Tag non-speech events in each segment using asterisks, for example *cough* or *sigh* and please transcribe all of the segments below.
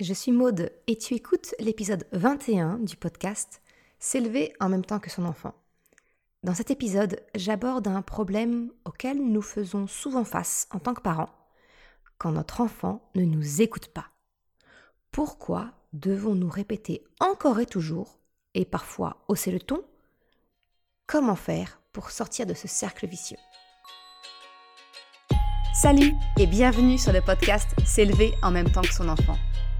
je suis Maude et tu écoutes l'épisode 21 du podcast S'élever en même temps que son enfant. Dans cet épisode, j'aborde un problème auquel nous faisons souvent face en tant que parents quand notre enfant ne nous écoute pas. Pourquoi devons-nous répéter encore et toujours, et parfois hausser le ton Comment faire pour sortir de ce cercle vicieux? Salut et bienvenue sur le podcast S'élever en même temps que son enfant.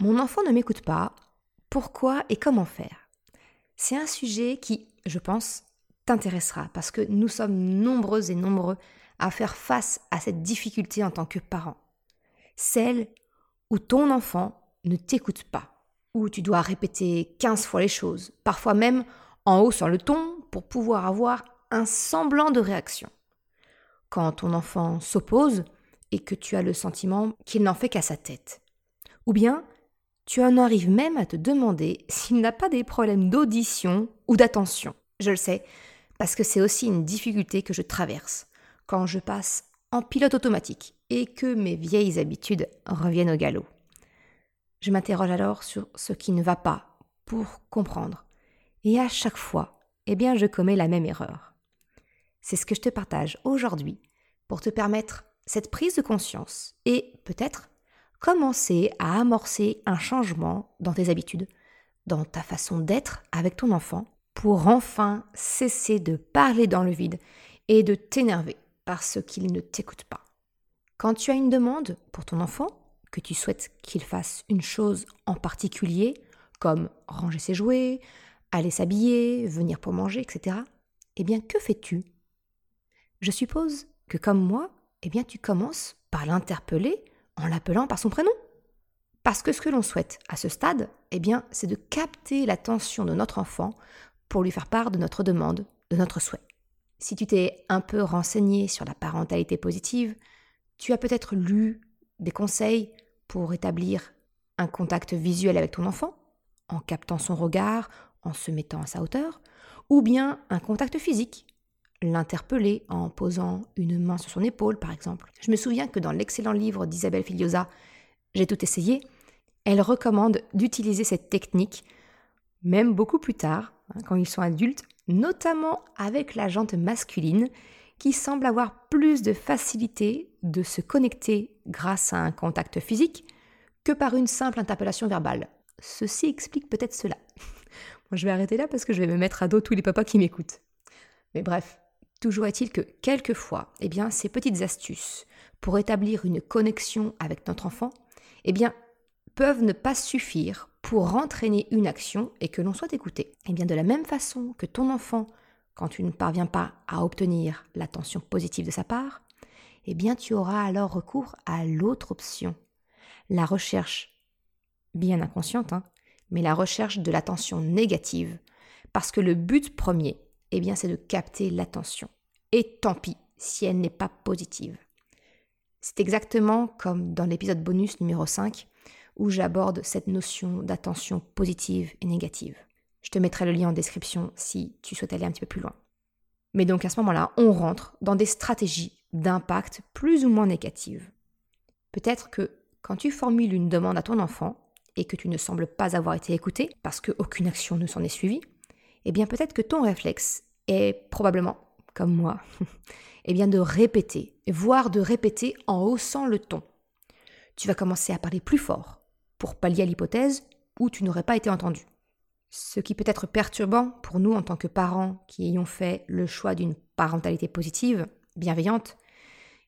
mon enfant ne m'écoute pas. Pourquoi et comment faire? C'est un sujet qui, je pense, t'intéressera parce que nous sommes nombreux et nombreux à faire face à cette difficulté en tant que parent. Celle où ton enfant ne t'écoute pas, où tu dois répéter 15 fois les choses, parfois même en haut sur le ton pour pouvoir avoir un semblant de réaction. Quand ton enfant s'oppose et que tu as le sentiment qu'il n'en fait qu'à sa tête. Ou bien tu en arrives même à te demander s'il n'a pas des problèmes d'audition ou d'attention. Je le sais, parce que c'est aussi une difficulté que je traverse quand je passe en pilote automatique et que mes vieilles habitudes reviennent au galop. Je m'interroge alors sur ce qui ne va pas pour comprendre. Et à chaque fois, eh bien, je commets la même erreur. C'est ce que je te partage aujourd'hui pour te permettre cette prise de conscience et peut-être commencer à amorcer un changement dans tes habitudes, dans ta façon d'être avec ton enfant, pour enfin cesser de parler dans le vide et de t'énerver parce qu'il ne t'écoute pas. Quand tu as une demande pour ton enfant, que tu souhaites qu'il fasse une chose en particulier, comme ranger ses jouets, aller s'habiller, venir pour manger, etc., eh bien, que fais-tu? Je suppose que comme moi, eh bien, tu commences par l'interpeller en l'appelant par son prénom. Parce que ce que l'on souhaite à ce stade, eh bien, c'est de capter l'attention de notre enfant pour lui faire part de notre demande, de notre souhait. Si tu t'es un peu renseigné sur la parentalité positive, tu as peut-être lu des conseils pour établir un contact visuel avec ton enfant, en captant son regard, en se mettant à sa hauteur, ou bien un contact physique, l'interpeller en posant une main sur son épaule, par exemple. Je me souviens que dans l'excellent livre d'Isabelle Filiosa, J'ai tout essayé, elle recommande d'utiliser cette technique, même beaucoup plus tard, hein, quand ils sont adultes, notamment avec la jante masculine, qui semble avoir plus de facilité de se connecter grâce à un contact physique que par une simple interpellation verbale. Ceci explique peut-être cela. *laughs* je vais arrêter là parce que je vais me mettre à dos tous les papas qui m'écoutent. Mais bref, Toujours est-il que quelquefois, eh bien, ces petites astuces pour établir une connexion avec notre enfant, eh bien, peuvent ne pas suffire pour entraîner une action et que l'on soit écouté. Eh bien, de la même façon que ton enfant, quand tu ne parviens pas à obtenir l'attention positive de sa part, eh bien, tu auras alors recours à l'autre option, la recherche, bien inconsciente, hein, mais la recherche de l'attention négative, parce que le but premier, eh bien c'est de capter l'attention. Et tant pis si elle n'est pas positive. C'est exactement comme dans l'épisode bonus numéro 5 où j'aborde cette notion d'attention positive et négative. Je te mettrai le lien en description si tu souhaites aller un petit peu plus loin. Mais donc à ce moment-là, on rentre dans des stratégies d'impact plus ou moins négatives. Peut-être que quand tu formules une demande à ton enfant et que tu ne sembles pas avoir été écouté parce qu'aucune action ne s'en est suivie, eh bien peut-être que ton réflexe est probablement, comme moi, *laughs* eh bien de répéter, voire de répéter en haussant le ton. Tu vas commencer à parler plus fort pour pallier à l'hypothèse où tu n'aurais pas été entendu. Ce qui peut être perturbant pour nous en tant que parents qui ayons fait le choix d'une parentalité positive, bienveillante,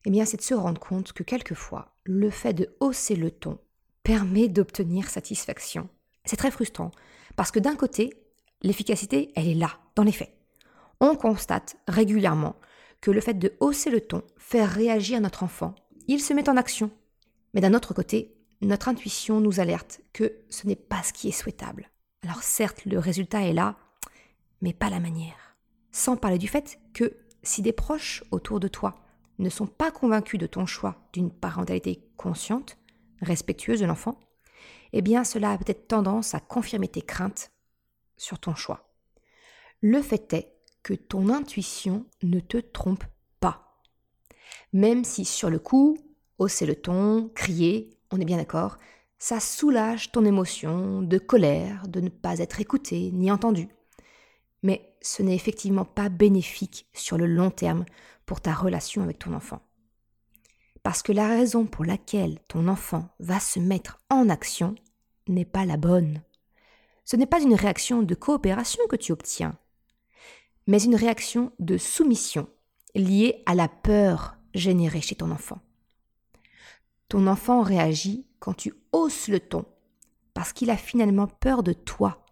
eh bien c'est de se rendre compte que quelquefois, le fait de hausser le ton permet d'obtenir satisfaction. C'est très frustrant parce que d'un côté, L'efficacité, elle est là, dans les faits. On constate régulièrement que le fait de hausser le ton fait réagir notre enfant. Il se met en action. Mais d'un autre côté, notre intuition nous alerte que ce n'est pas ce qui est souhaitable. Alors certes, le résultat est là, mais pas la manière. Sans parler du fait que si des proches autour de toi ne sont pas convaincus de ton choix d'une parentalité consciente, respectueuse de l'enfant, eh bien cela a peut-être tendance à confirmer tes craintes sur ton choix. Le fait est que ton intuition ne te trompe pas. Même si sur le coup, hausser le ton, crier, on est bien d'accord, ça soulage ton émotion de colère, de ne pas être écouté ni entendu. Mais ce n'est effectivement pas bénéfique sur le long terme pour ta relation avec ton enfant. Parce que la raison pour laquelle ton enfant va se mettre en action n'est pas la bonne. Ce n'est pas une réaction de coopération que tu obtiens, mais une réaction de soumission liée à la peur générée chez ton enfant. Ton enfant réagit quand tu hausses le ton, parce qu'il a finalement peur de toi.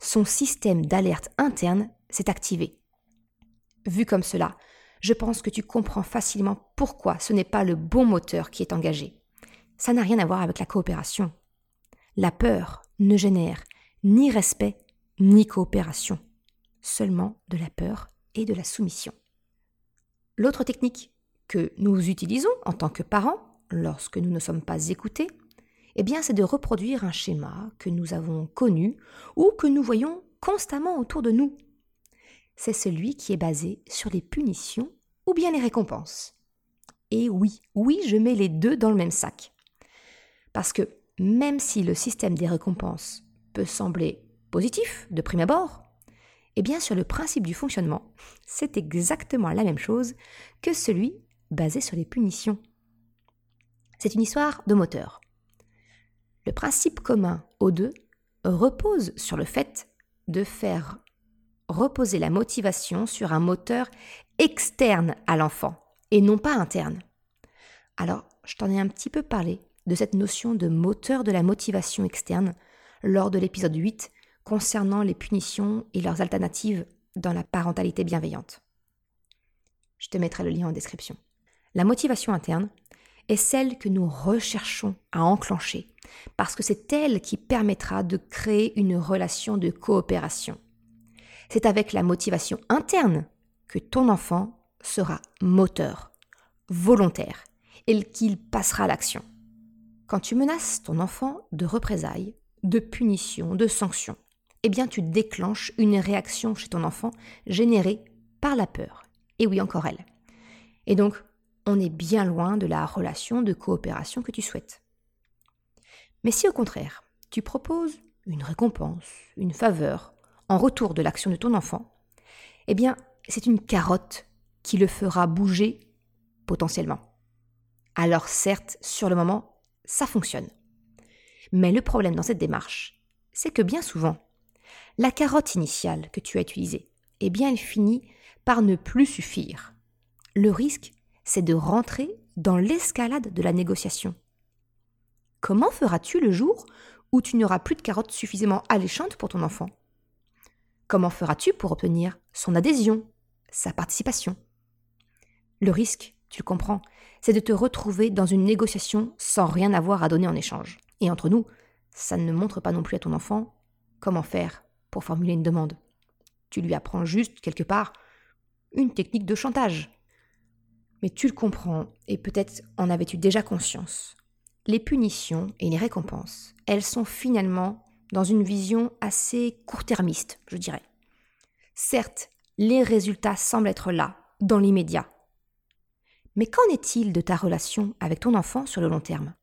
Son système d'alerte interne s'est activé. Vu comme cela, je pense que tu comprends facilement pourquoi ce n'est pas le bon moteur qui est engagé. Ça n'a rien à voir avec la coopération. La peur ne génère ni respect ni coopération, seulement de la peur et de la soumission. L'autre technique que nous utilisons en tant que parents lorsque nous ne sommes pas écoutés, eh c'est de reproduire un schéma que nous avons connu ou que nous voyons constamment autour de nous. C'est celui qui est basé sur les punitions ou bien les récompenses. Et oui, oui, je mets les deux dans le même sac. Parce que même si le système des récompenses peut sembler positif de prime abord, eh bien sur le principe du fonctionnement, c'est exactement la même chose que celui basé sur les punitions. C'est une histoire de moteur. Le principe commun aux deux repose sur le fait de faire reposer la motivation sur un moteur externe à l'enfant et non pas interne. Alors, je t'en ai un petit peu parlé de cette notion de moteur de la motivation externe lors de l'épisode 8 concernant les punitions et leurs alternatives dans la parentalité bienveillante. Je te mettrai le lien en description. La motivation interne est celle que nous recherchons à enclencher, parce que c'est elle qui permettra de créer une relation de coopération. C'est avec la motivation interne que ton enfant sera moteur, volontaire, et qu'il passera à l'action. Quand tu menaces ton enfant de représailles, de punitions, de sanctions, eh bien tu déclenches une réaction chez ton enfant générée par la peur. Et oui, encore elle. Et donc, on est bien loin de la relation de coopération que tu souhaites. Mais si au contraire, tu proposes une récompense, une faveur, en retour de l'action de ton enfant, eh bien, c'est une carotte qui le fera bouger potentiellement. Alors certes, sur le moment, ça fonctionne. Mais le problème dans cette démarche, c'est que bien souvent, la carotte initiale que tu as utilisée, eh bien, elle finit par ne plus suffire. Le risque, c'est de rentrer dans l'escalade de la négociation. Comment feras-tu le jour où tu n'auras plus de carottes suffisamment alléchantes pour ton enfant? Comment feras-tu pour obtenir son adhésion, sa participation? Le risque, tu le comprends, c'est de te retrouver dans une négociation sans rien avoir à donner en échange. Et entre nous, ça ne montre pas non plus à ton enfant comment faire pour formuler une demande. Tu lui apprends juste, quelque part, une technique de chantage. Mais tu le comprends, et peut-être en avais-tu déjà conscience. Les punitions et les récompenses, elles sont finalement dans une vision assez court-termiste, je dirais. Certes, les résultats semblent être là, dans l'immédiat. Mais qu'en est-il de ta relation avec ton enfant sur le long terme?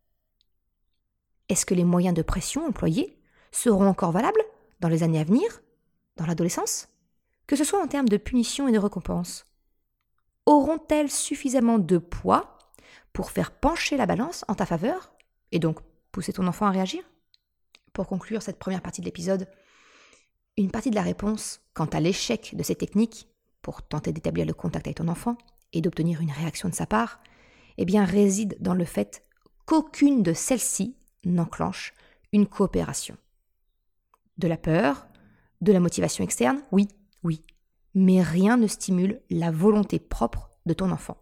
Est-ce que les moyens de pression employés seront encore valables dans les années à venir, dans l'adolescence? Que ce soit en termes de punition et de récompense. Auront-elles suffisamment de poids pour faire pencher la balance en ta faveur et donc pousser ton enfant à réagir? Pour conclure cette première partie de l'épisode, une partie de la réponse quant à l'échec de ces techniques pour tenter d'établir le contact avec ton enfant et d'obtenir une réaction de sa part, eh bien réside dans le fait qu'aucune de celles-ci n'enclenche une coopération. De la peur, de la motivation externe, oui, oui, mais rien ne stimule la volonté propre de ton enfant.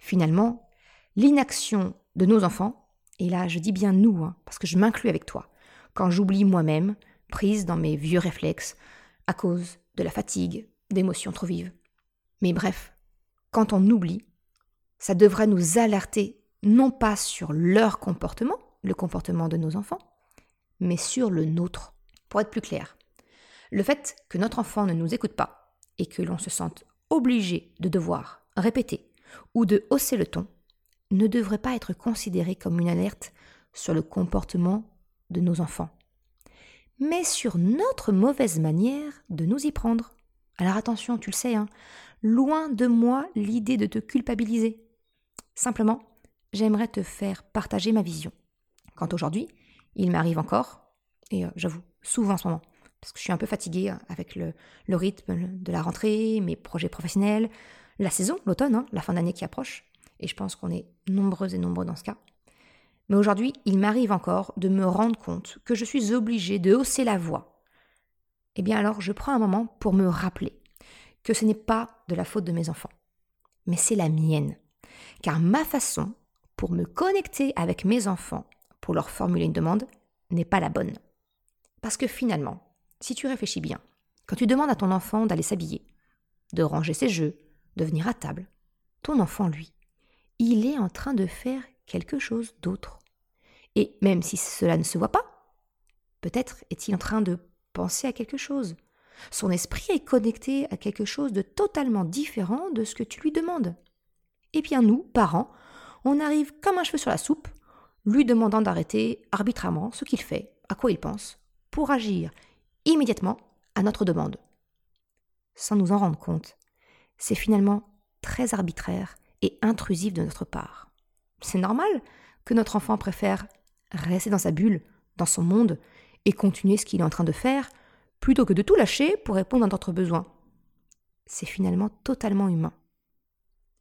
Finalement, l'inaction de nos enfants et là je dis bien nous, hein, parce que je m'inclus avec toi, quand j'oublie moi-même, prise dans mes vieux réflexes, à cause de la fatigue, d'émotions trop vives. Mais bref, quand on oublie, ça devrait nous alerter non pas sur leur comportement, le comportement de nos enfants, mais sur le nôtre. Pour être plus clair, le fait que notre enfant ne nous écoute pas et que l'on se sente obligé de devoir répéter ou de hausser le ton ne devrait pas être considéré comme une alerte sur le comportement de nos enfants, mais sur notre mauvaise manière de nous y prendre. Alors attention, tu le sais, hein, loin de moi l'idée de te culpabiliser. Simplement, j'aimerais te faire partager ma vision. Quand aujourd'hui, il m'arrive encore, et euh, j'avoue, souvent en ce moment, parce que je suis un peu fatiguée hein, avec le, rythme de la rentrée, mes projets professionnels, la saison, l'automne, hein, la fin d'année qui approche, et je pense qu'on est nombreux et nombreux dans ce cas. Mais aujourd'hui, il m'arrive encore de me rendre compte que je suis obligée de hausser la voix. Eh bien alors, je prends un moment pour me rappeler que ce n'est pas de la faute de mes enfants, mais c'est la mienne. Car ma façon pour me connecter avec mes enfants, pour leur formuler une demande, n'est pas la bonne. Parce que finalement, si tu réfléchis bien, quand tu demandes à ton enfant d'aller s'habiller, de ranger ses jeux, de venir à table, ton enfant, lui, il est en train de faire quelque chose d'autre. Et même si cela ne se voit pas, peut-être est-il en train de penser à quelque chose. Son esprit est connecté à quelque chose de totalement différent de ce que tu lui demandes. Et bien nous, parents, on arrive comme un cheveu sur la soupe, lui demandant d'arrêter arbitrairement ce qu'il fait, à quoi il pense, pour agir immédiatement à notre demande. Sans nous en rendre compte, c'est finalement très arbitraire et intrusif de notre part. C'est normal que notre enfant préfère rester dans sa bulle, dans son monde, et continuer ce qu'il est en train de faire, plutôt que de tout lâcher pour répondre à notre besoin. C'est finalement totalement humain.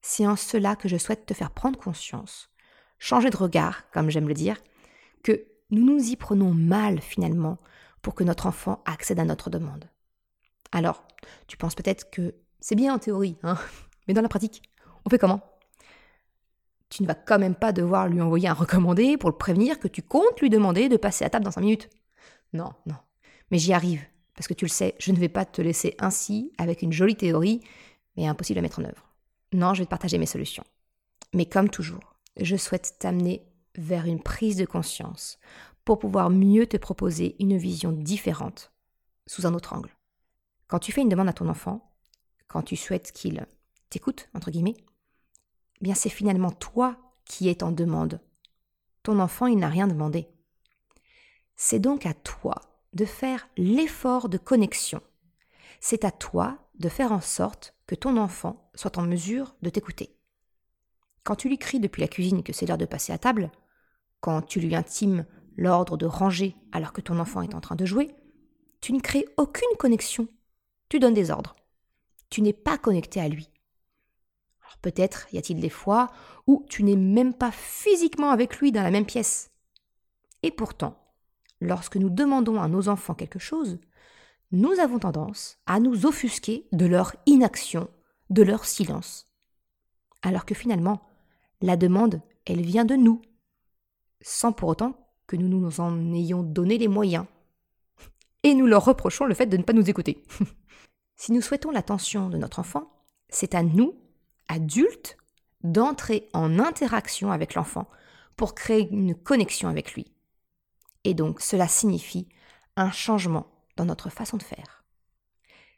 C'est en cela que je souhaite te faire prendre conscience, changer de regard, comme j'aime le dire, que nous nous y prenons mal finalement pour que notre enfant accède à notre demande. Alors, tu penses peut-être que c'est bien en théorie, hein *laughs* mais dans la pratique, on fait comment? Tu ne vas quand même pas devoir lui envoyer un recommandé pour le prévenir que tu comptes lui demander de passer à table dans 5 minutes. Non, non. Mais j'y arrive, parce que tu le sais, je ne vais pas te laisser ainsi avec une jolie théorie, mais impossible à mettre en œuvre. Non, je vais te partager mes solutions. Mais comme toujours, je souhaite t'amener vers une prise de conscience pour pouvoir mieux te proposer une vision différente sous un autre angle. Quand tu fais une demande à ton enfant, quand tu souhaites qu'il t'écoute, entre guillemets, eh bien c'est finalement toi qui es en demande. Ton enfant, il n'a rien demandé. C'est donc à toi de faire l'effort de connexion. C'est à toi de faire en sorte que ton enfant soit en mesure de t'écouter. Quand tu lui cries depuis la cuisine que c'est l'heure de passer à table, quand tu lui intimes l'ordre de ranger alors que ton enfant est en train de jouer, tu ne crées aucune connexion. Tu donnes des ordres. Tu n'es pas connecté à lui. Alors peut-être y a-t-il des fois où tu n'es même pas physiquement avec lui dans la même pièce. Et pourtant, lorsque nous demandons à nos enfants quelque chose, nous avons tendance à nous offusquer de leur inaction, de leur silence. Alors que finalement, la demande, elle vient de nous, sans pour autant que nous nous en ayons donné les moyens. Et nous leur reprochons le fait de ne pas nous écouter. *laughs* si nous souhaitons l'attention de notre enfant, c'est à nous, adultes, d'entrer en interaction avec l'enfant pour créer une connexion avec lui. Et donc cela signifie un changement dans notre façon de faire.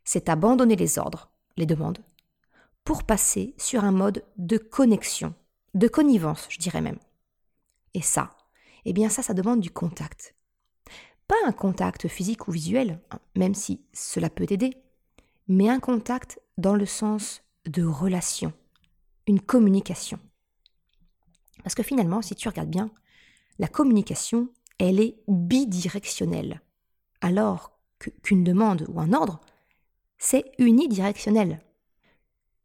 C'est abandonner les ordres, les demandes, pour passer sur un mode de connexion, de connivence, je dirais même. Et ça, eh bien ça, ça demande du contact. Pas un contact physique ou visuel, hein, même si cela peut aider, mais un contact dans le sens de relation, une communication. Parce que finalement, si tu regardes bien, la communication, elle est bidirectionnelle. Alors qu'une demande ou un ordre, c'est unidirectionnel.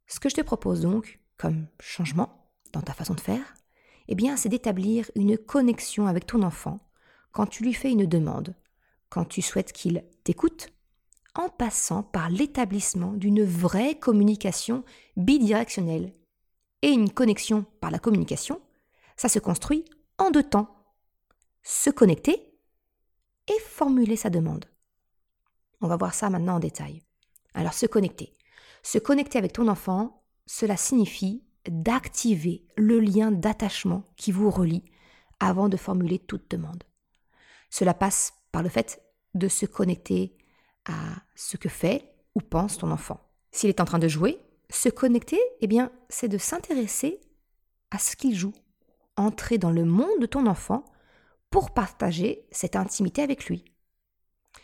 Ce que je te propose donc, comme changement dans ta façon de faire, eh bien, c'est d'établir une connexion avec ton enfant quand tu lui fais une demande, quand tu souhaites qu'il t'écoute, en passant par l'établissement d'une vraie communication bidirectionnelle. Et une connexion par la communication, ça se construit en deux temps, se connecter et formuler sa demande. On va voir ça maintenant en détail. Alors se connecter. Se connecter avec ton enfant, cela signifie d'activer le lien d'attachement qui vous relie avant de formuler toute demande. Cela passe par le fait de se connecter à ce que fait ou pense ton enfant. S'il est en train de jouer, se connecter, eh bien, c'est de s'intéresser à ce qu'il joue, entrer dans le monde de ton enfant pour partager cette intimité avec lui.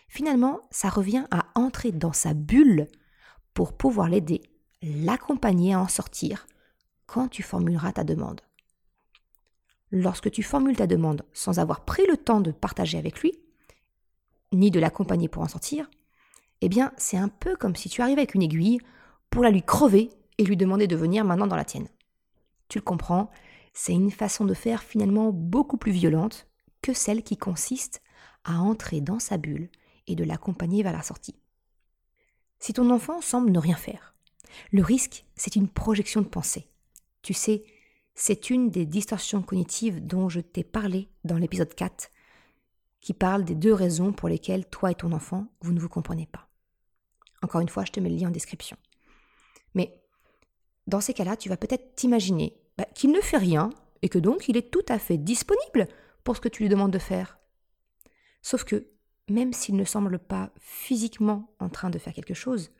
Finalement, ça revient à entrer dans sa bulle pour pouvoir l'aider, l'accompagner à en sortir quand tu formuleras ta demande. Lorsque tu formules ta demande sans avoir pris le temps de partager avec lui, ni de l'accompagner pour en sortir, eh bien, c'est un peu comme si tu arrivais avec une aiguille pour la lui crever et lui demander de venir maintenant dans la tienne. Tu le comprends, c'est une façon de faire finalement beaucoup plus violente que celle qui consiste à entrer dans sa bulle et de l'accompagner vers la sortie. Si ton enfant semble ne rien faire, le risque, c'est une projection de pensée. Tu sais, c'est une des distorsions cognitives dont je t'ai parlé dans l'épisode 4, qui parle des deux raisons pour lesquelles toi et ton enfant, vous ne vous comprenez pas. Encore une fois, je te mets le lien en description. Mais dans ces cas-là, tu vas peut-être t'imaginer bah, qu'il ne fait rien et que donc il est tout à fait disponible pour ce que tu lui demandes de faire. Sauf que, même s'il ne semble pas physiquement en train de faire quelque chose,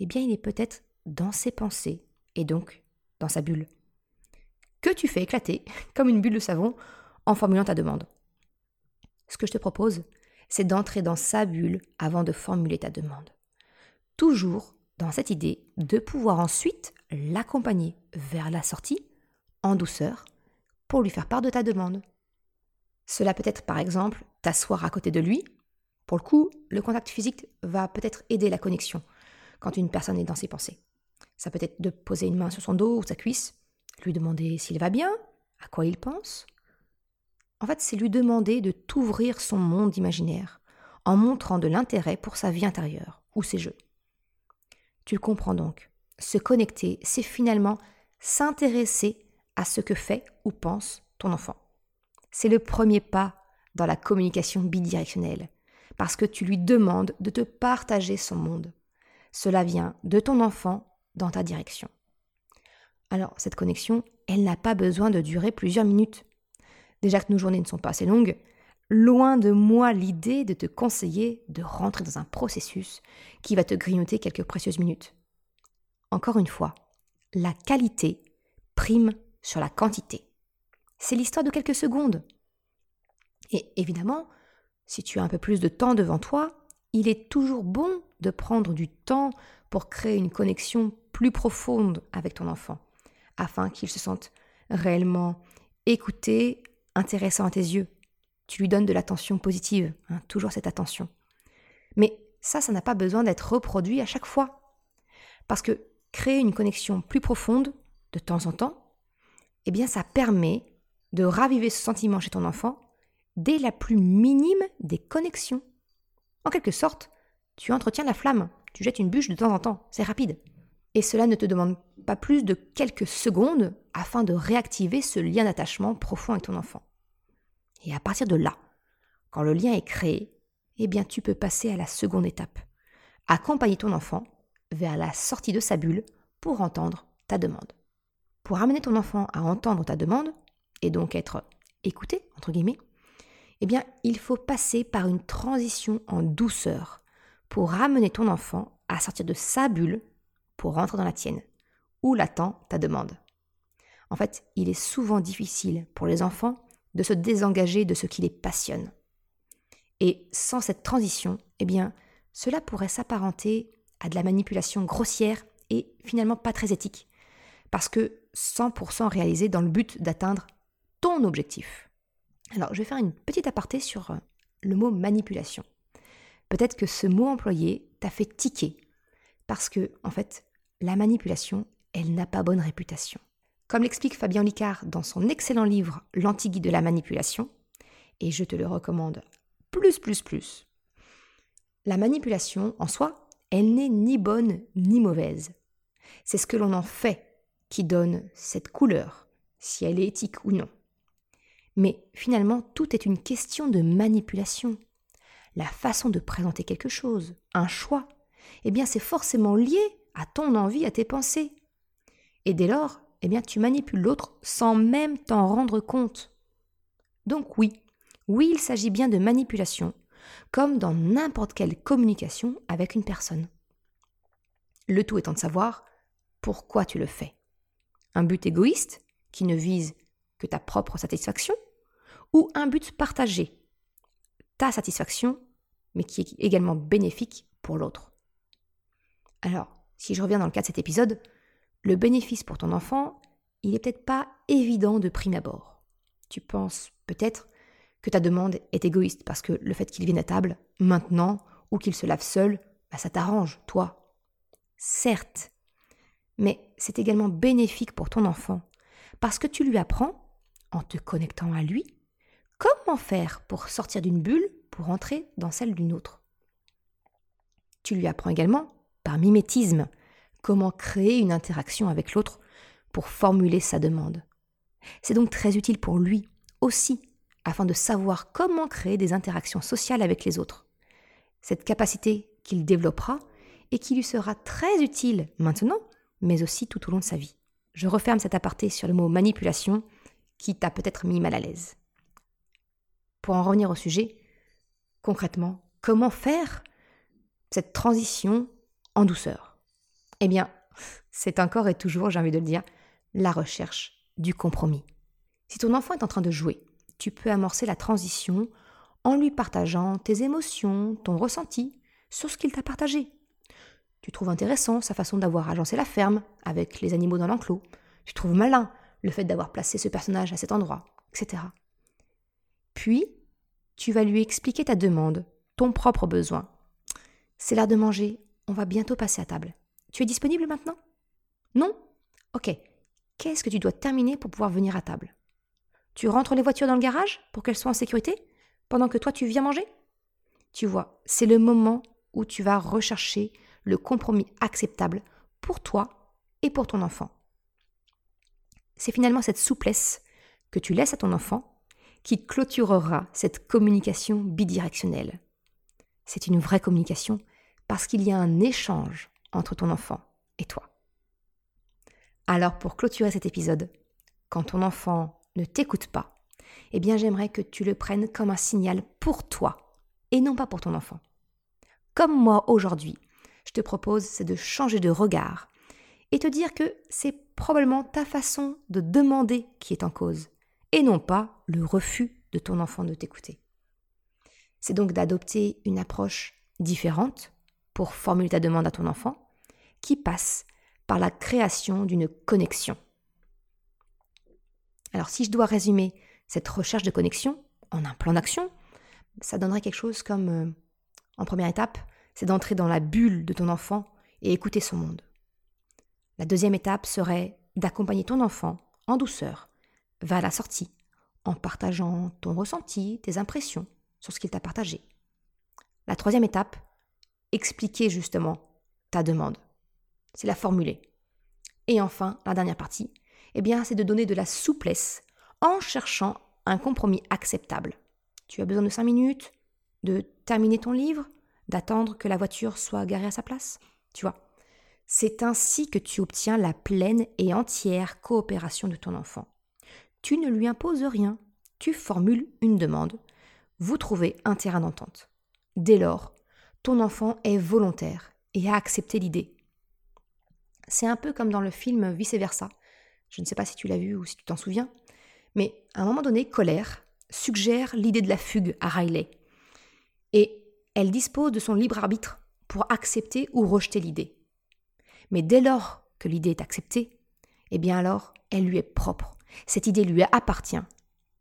eh bien il est peut-être dans ses pensées et donc dans sa bulle. Que tu fais éclater comme une bulle de savon en formulant ta demande. Ce que je te propose, c'est d'entrer dans sa bulle avant de formuler ta demande. Toujours dans cette idée de pouvoir ensuite l'accompagner vers la sortie en douceur pour lui faire part de ta demande. Cela peut être par exemple t'asseoir à côté de lui. Pour le coup, le contact physique va peut-être aider la connexion quand une personne est dans ses pensées. Ça peut être de poser une main sur son dos ou sa cuisse, lui demander s'il va bien, à quoi il pense. En fait, c'est lui demander de t'ouvrir son monde imaginaire en montrant de l'intérêt pour sa vie intérieure ou ses jeux. Tu le comprends donc. Se connecter, c'est finalement s'intéresser à ce que fait ou pense ton enfant. C'est le premier pas dans la communication bidirectionnelle, parce que tu lui demandes de te partager son monde. Cela vient de ton enfant dans ta direction. Alors, cette connexion, elle n'a pas besoin de durer plusieurs minutes. Déjà que nos journées ne sont pas assez longues, loin de moi l'idée de te conseiller de rentrer dans un processus qui va te grignoter quelques précieuses minutes. Encore une fois, la qualité prime sur la quantité. C'est l'histoire de quelques secondes. Et évidemment, si tu as un peu plus de temps devant toi, il est toujours bon de prendre du temps pour créer une connexion plus profonde avec ton enfant, afin qu'il se sente réellement écouté, intéressant à tes yeux. Tu lui donnes de l'attention positive, hein, toujours cette attention. Mais ça, ça n'a pas besoin d'être reproduit à chaque fois. Parce que créer une connexion plus profonde, de temps en temps, eh bien ça permet de raviver ce sentiment chez ton enfant dès la plus minime des connexions. En quelque sorte, tu entretiens la flamme, tu jettes une bûche de temps en temps, c'est rapide. Et cela ne te demande pas plus de quelques secondes afin de réactiver ce lien d'attachement profond avec ton enfant. Et à partir de là, quand le lien est créé, eh bien tu peux passer à la seconde étape. Accompagner ton enfant vers la sortie de sa bulle pour entendre ta demande. Pour amener ton enfant à entendre ta demande, et donc être écouté, entre guillemets, eh bien, il faut passer par une transition en douceur pour amener ton enfant à sortir de sa bulle pour rentrer dans la tienne, où l'attend ta demande. En fait, il est souvent difficile pour les enfants de se désengager de ce qui les passionne. Et sans cette transition, eh bien, cela pourrait s'apparenter à de la manipulation grossière et finalement pas très éthique, parce que 100% réalisé dans le but d'atteindre ton objectif. Alors, je vais faire une petite aparté sur euh, le mot manipulation. Peut-être que ce mot employé t'a fait tiquer, parce que, en fait, la manipulation, elle n'a pas bonne réputation. Comme l'explique Fabien Licard dans son excellent livre L'antigue de la manipulation, et je te le recommande plus, plus, plus, la manipulation en soi, elle n'est ni bonne ni mauvaise. C'est ce que l'on en fait qui donne cette couleur, si elle est éthique ou non. Mais finalement, tout est une question de manipulation. La façon de présenter quelque chose, un choix, eh bien c'est forcément lié à ton envie, à tes pensées. Et dès lors, eh bien tu manipules l'autre sans même t'en rendre compte. Donc oui, oui, il s'agit bien de manipulation, comme dans n'importe quelle communication avec une personne. Le tout étant de savoir pourquoi tu le fais. Un but égoïste, qui ne vise que ta propre satisfaction, ou un but partagé, ta satisfaction, mais qui est également bénéfique pour l'autre. Alors, si je reviens dans le cas de cet épisode, le bénéfice pour ton enfant, il n'est peut-être pas évident de prime abord. Tu penses peut-être que ta demande est égoïste parce que le fait qu'il vienne à table maintenant ou qu'il se lave seul, bah, ça t'arrange, toi. Certes, mais c'est également bénéfique pour ton enfant parce que tu lui apprends, en te connectant à lui, comment faire pour sortir d'une bulle pour entrer dans celle d'une autre. Tu lui apprends également, par mimétisme, comment créer une interaction avec l'autre pour formuler sa demande. C'est donc très utile pour lui aussi, afin de savoir comment créer des interactions sociales avec les autres. Cette capacité qu'il développera et qui lui sera très utile maintenant, mais aussi tout au long de sa vie. Je referme cet aparté sur le mot manipulation qui t'a peut-être mis mal à l'aise. Pour en revenir au sujet, concrètement, comment faire cette transition en douceur? Eh bien, c'est encore et toujours, j'ai envie de le dire, la recherche du compromis. Si ton enfant est en train de jouer, tu peux amorcer la transition en lui partageant tes émotions, ton ressenti sur ce qu'il t'a partagé. Tu trouves intéressant sa façon d'avoir agencé la ferme avec les animaux dans l'enclos. Tu trouves malin le fait d'avoir placé ce personnage à cet endroit, etc. Puis, tu vas lui expliquer ta demande, ton propre besoin. C'est l'heure de manger, on va bientôt passer à table. Tu es disponible maintenant? Non? Ok. Qu'est-ce que tu dois terminer pour pouvoir venir à table? Tu rentres les voitures dans le garage pour qu'elles soient en sécurité? Pendant que toi tu viens manger? Tu vois, c'est le moment où tu vas rechercher le compromis acceptable pour toi et pour ton enfant. C'est finalement cette souplesse que tu laisses à ton enfant qui clôturera cette communication bidirectionnelle. C'est une vraie communication parce qu'il y a un échange entre ton enfant et toi. Alors pour clôturer cet épisode, quand ton enfant ne t'écoute pas, eh bien j'aimerais que tu le prennes comme un signal pour toi et non pas pour ton enfant. Comme moi aujourd'hui, je te propose c'est de changer de regard et te dire que c'est probablement ta façon de demander qui est en cause, et non pas le refus de ton enfant de t'écouter. C'est donc d'adopter une approche différente pour formuler ta demande à ton enfant, qui passe par la création d'une connexion. Alors si je dois résumer cette recherche de connexion en un plan d'action, ça donnerait quelque chose comme, euh, en première étape, c'est d'entrer dans la bulle de ton enfant et écouter son monde. La deuxième étape serait d'accompagner ton enfant en douceur vers la sortie, en partageant ton ressenti, tes impressions sur ce qu'il t'a partagé. La troisième étape, expliquer justement ta demande. C'est la formuler. Et enfin, la dernière partie, eh bien, c'est de donner de la souplesse en cherchant un compromis acceptable. Tu as besoin de cinq minutes, de terminer ton livre, d'attendre que la voiture soit garée à sa place, tu vois. C'est ainsi que tu obtiens la pleine et entière coopération de ton enfant. Tu ne lui imposes rien, tu formules une demande, vous trouvez un terrain d'entente. Dès lors, ton enfant est volontaire et a accepté l'idée. C'est un peu comme dans le film Vice-versa. Je ne sais pas si tu l'as vu ou si tu t'en souviens, mais à un moment donné, Colère suggère l'idée de la fugue à Riley. Et elle dispose de son libre arbitre pour accepter ou rejeter l'idée. Mais dès lors que l'idée est acceptée, eh bien alors, elle lui est propre. Cette idée lui appartient.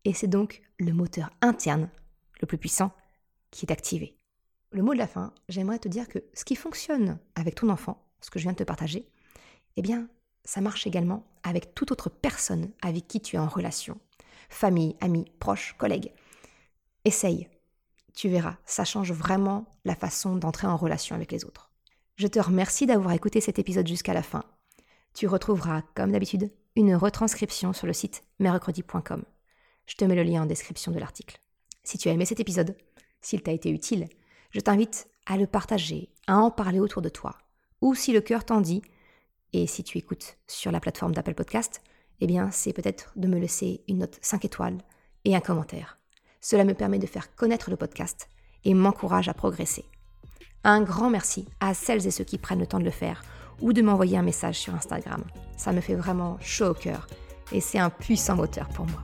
Et c'est donc le moteur interne, le plus puissant, qui est activé. Le mot de la fin, j'aimerais te dire que ce qui fonctionne avec ton enfant, ce que je viens de te partager, eh bien, ça marche également avec toute autre personne avec qui tu es en relation. Famille, amis, proches, collègues. Essaye. Tu verras, ça change vraiment la façon d'entrer en relation avec les autres. Je te remercie d'avoir écouté cet épisode jusqu'à la fin. Tu retrouveras, comme d'habitude, une retranscription sur le site mercredi.com. je te mets le lien en description de l'article. Si tu as aimé cet épisode, s'il t'a été utile, je t'invite à le partager, à en parler autour de toi. Ou si le cœur t'en dit, et si tu écoutes sur la plateforme d'Apple Podcast, eh bien, c'est peut-être de me laisser une note 5 étoiles et un commentaire. Cela me permet de faire connaître le podcast et m'encourage à progresser. Un grand merci à celles et ceux qui prennent le temps de le faire ou de m'envoyer un message sur Instagram. Ça me fait vraiment chaud au cœur et c'est un puissant moteur pour moi.